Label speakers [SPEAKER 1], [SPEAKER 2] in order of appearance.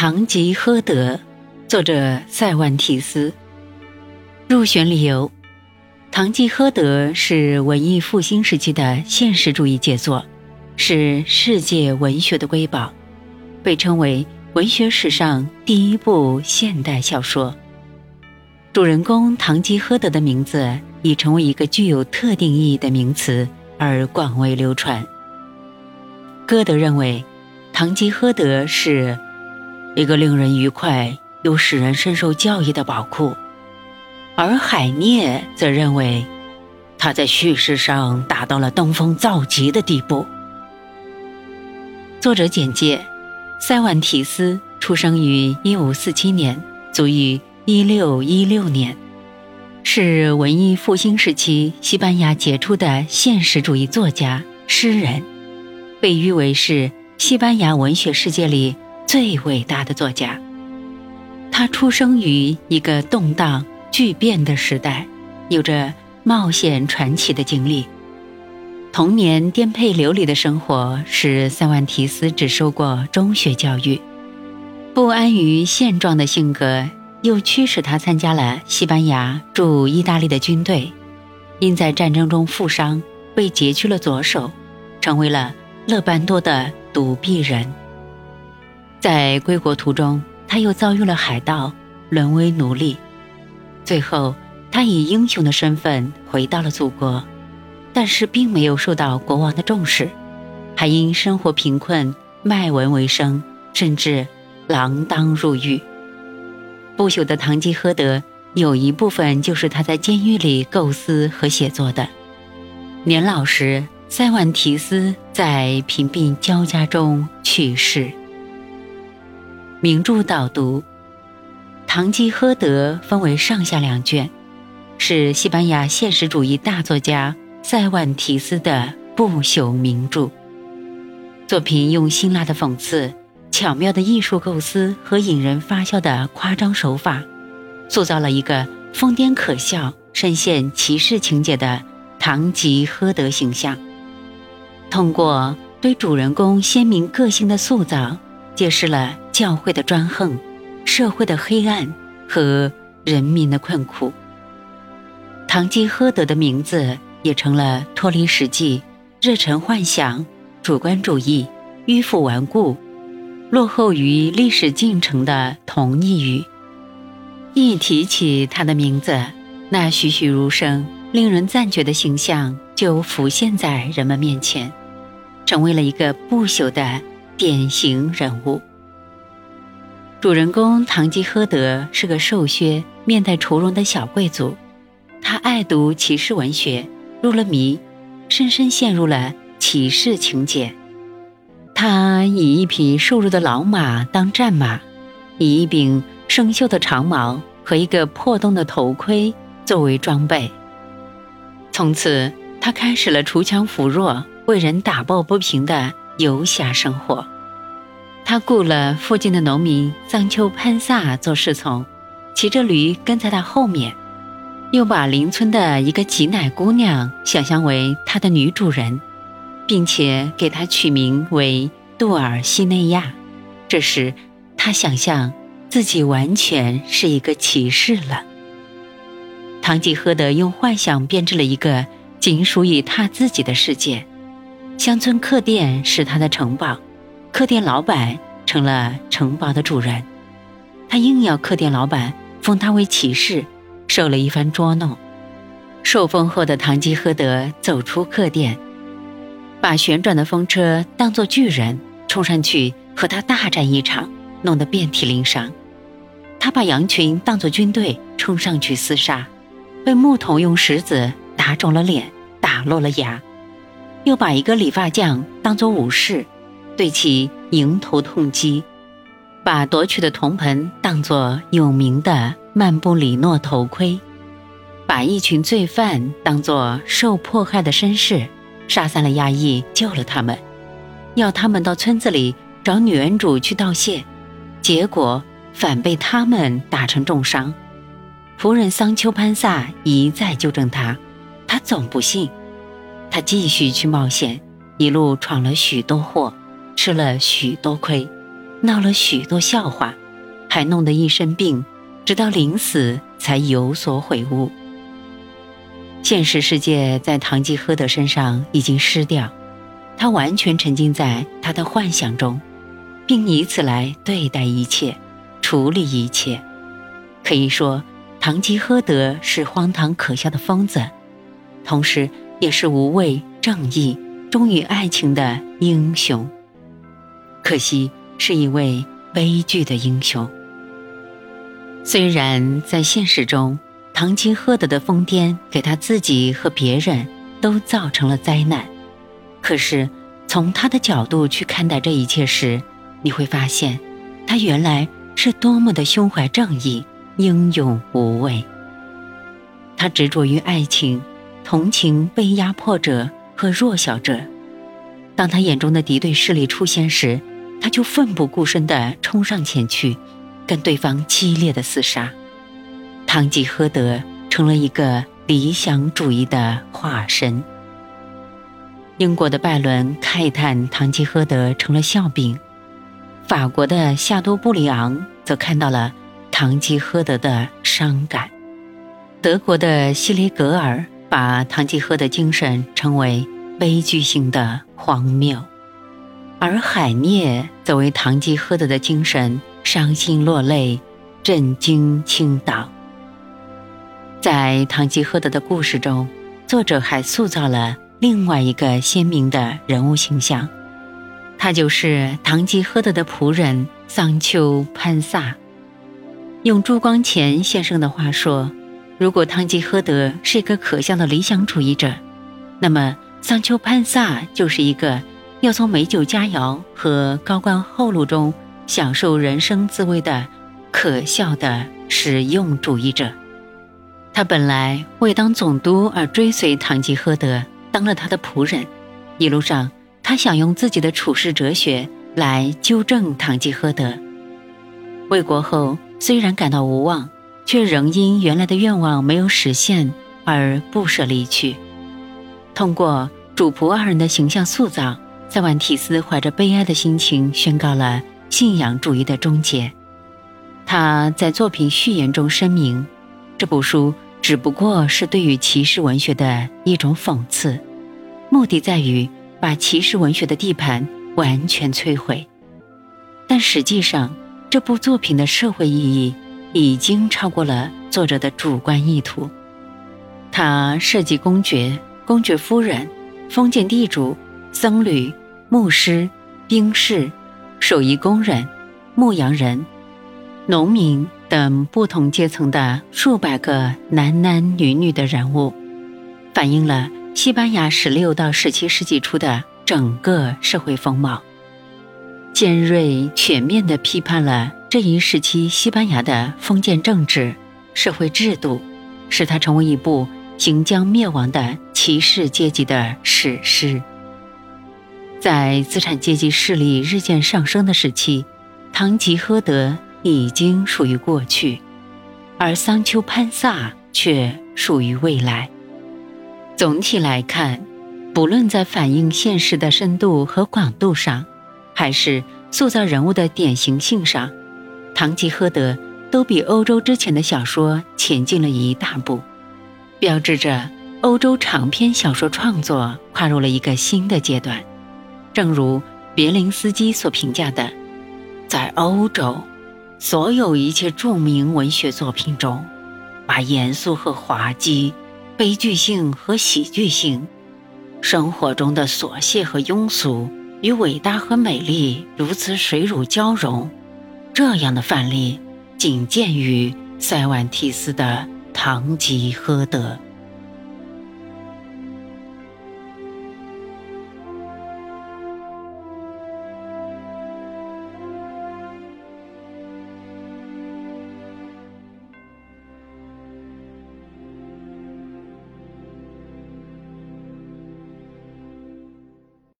[SPEAKER 1] 堂吉诃德，作者塞万提斯。入选理由：《堂吉诃德》是文艺复兴时期的现实主义杰作，是世界文学的瑰宝，被称为文学史上第一部现代小说。主人公堂吉诃德的名字已成为一个具有特定意义的名词而广为流传。歌德认为，堂吉诃德是。一个令人愉快又使人深受教益的宝库，而海涅则认为，他在叙事上达到了登峰造极的地步。作者简介：塞万提斯出生于1547年，卒于1616年，是文艺复兴时期西班牙杰出的现实主义作家、诗人，被誉为是西班牙文学世界里。最伟大的作家，他出生于一个动荡巨变的时代，有着冒险传奇的经历。童年颠沛流离的生活使塞万提斯只受过中学教育，不安于现状的性格又驱使他参加了西班牙驻意大利的军队，因在战争中负伤被截去了左手，成为了勒班多的独臂人。在归国途中，他又遭遇了海盗，沦为奴隶。最后，他以英雄的身份回到了祖国，但是并没有受到国王的重视，还因生活贫困卖文为生，甚至锒铛入狱。不朽的《堂吉诃德》有一部分就是他在监狱里构思和写作的。年老时，塞万提斯在贫病交加中去世。名著导读：《堂吉诃德》分为上下两卷，是西班牙现实主义大作家塞万提斯的不朽名著。作品用辛辣的讽刺、巧妙的艺术构思和引人发笑的夸张手法，塑造了一个疯癫可笑、深陷骑士情节的堂吉诃德形象。通过对主人公鲜明个性的塑造，揭示了。教会的专横，社会的黑暗和人民的困苦。堂吉诃德的名字也成了脱离实际、热忱幻想、主观主义、迂腐顽固、落后于历史进程的同义语。一提起他的名字，那栩栩如生、令人赞绝的形象就浮现在人们面前，成为了一个不朽的典型人物。主人公堂吉诃德是个瘦削、面带愁容的小贵族，他爱读骑士文学，入了迷，深深陷入了骑士情结。他以一匹瘦弱的老马当战马，以一柄生锈的长矛和一个破洞的头盔作为装备。从此，他开始了锄强扶弱、为人打抱不平的游侠生活。他雇了附近的农民桑丘潘萨做侍从，骑着驴跟在他后面，又把邻村的一个挤奶姑娘想象为他的女主人，并且给她取名为杜尔西内亚。这时，他想象自己完全是一个骑士了。堂吉诃德用幻想编织了一个仅属于他自己的世界，乡村客店是他的城堡。客店老板成了城堡的主人，他硬要客店老板封他为骑士，受了一番捉弄。受封后的堂吉诃德走出客店，把旋转的风车当作巨人，冲上去和他大战一场，弄得遍体鳞伤。他把羊群当作军队冲上去厮杀，被牧童用石子打肿了脸，打落了牙，又把一个理发匠当作武士。对其迎头痛击，把夺取的铜盆当作有名的曼布里诺头盔，把一群罪犯当作受迫害的绅士，杀散了衙役，救了他们，要他们到村子里找女恩主去道谢，结果反被他们打成重伤。夫人桑丘潘萨一再纠正他，他总不信，他继续去冒险，一路闯了许多祸。吃了许多亏，闹了许多笑话，还弄得一身病，直到临死才有所悔悟。现实世界在堂吉诃德身上已经失掉，他完全沉浸在他的幻想中，并以此来对待一切，处理一切。可以说，堂吉诃德是荒唐可笑的疯子，同时也是无畏正义、忠于爱情的英雄。可惜。是一位悲剧的英雄。虽然在现实中，唐吉诃德的疯癫给他自己和别人都造成了灾难，可是从他的角度去看待这一切时，你会发现，他原来是多么的胸怀正义、英勇无畏。他执着于爱情，同情被压迫者和弱小者。当他眼中的敌对势力出现时，他就奋不顾身地冲上前去，跟对方激烈的厮杀。堂吉诃德成了一个理想主义的化身。英国的拜伦慨叹堂吉诃德成了笑柄，法国的夏多布里昂则看到了堂吉诃德的伤感，德国的希雷格尔把堂吉诃德精神称为悲剧性的荒谬。而海涅则为堂吉诃德的精神伤心落泪，震惊倾倒。在堂吉诃德的故事中，作者还塑造了另外一个鲜明的人物形象，他就是堂吉诃德的仆人桑丘潘萨。用朱光潜先生的话说，如果堂吉诃德是一个可笑的理想主义者，那么桑丘潘萨就是一个。要从美酒佳肴和高官厚禄中享受人生滋味的可笑的实用主义者，他本来为当总督而追随堂吉诃德，当了他的仆人。一路上，他想用自己的处世哲学来纠正堂吉诃德。为国后，虽然感到无望，却仍因原来的愿望没有实现而不舍离去。通过主仆二人的形象塑造。塞万提斯怀着悲哀的心情宣告了信仰主义的终结。他在作品序言中声明，这部书只不过是对于骑士文学的一种讽刺，目的在于把骑士文学的地盘完全摧毁。但实际上，这部作品的社会意义已经超过了作者的主观意图。他设计公爵、公爵夫人、封建地主。僧侣、牧师、兵士、手艺工人、牧羊人、农民等不同阶层的数百个男男女女的人物，反映了西班牙十六到十七世纪初的整个社会风貌，尖锐全面地批判了这一时期西班牙的封建政治、社会制度，使它成为一部行将灭亡的骑士阶级的史诗。在资产阶级势力日渐上升的时期，堂吉诃德已经属于过去，而桑丘潘萨却属于未来。总体来看，不论在反映现实的深度和广度上，还是塑造人物的典型性上，堂吉诃德都比欧洲之前的小说前进了一大步，标志着欧洲长篇小说创作跨入了一个新的阶段。正如别林斯基所评价的，在欧洲，所有一切著名文学作品中，把严肃和滑稽、悲剧性和喜剧性、生活中的琐屑和庸俗与伟大和美丽如此水乳交融，这样的范例仅见于塞万提斯的《堂吉诃德》。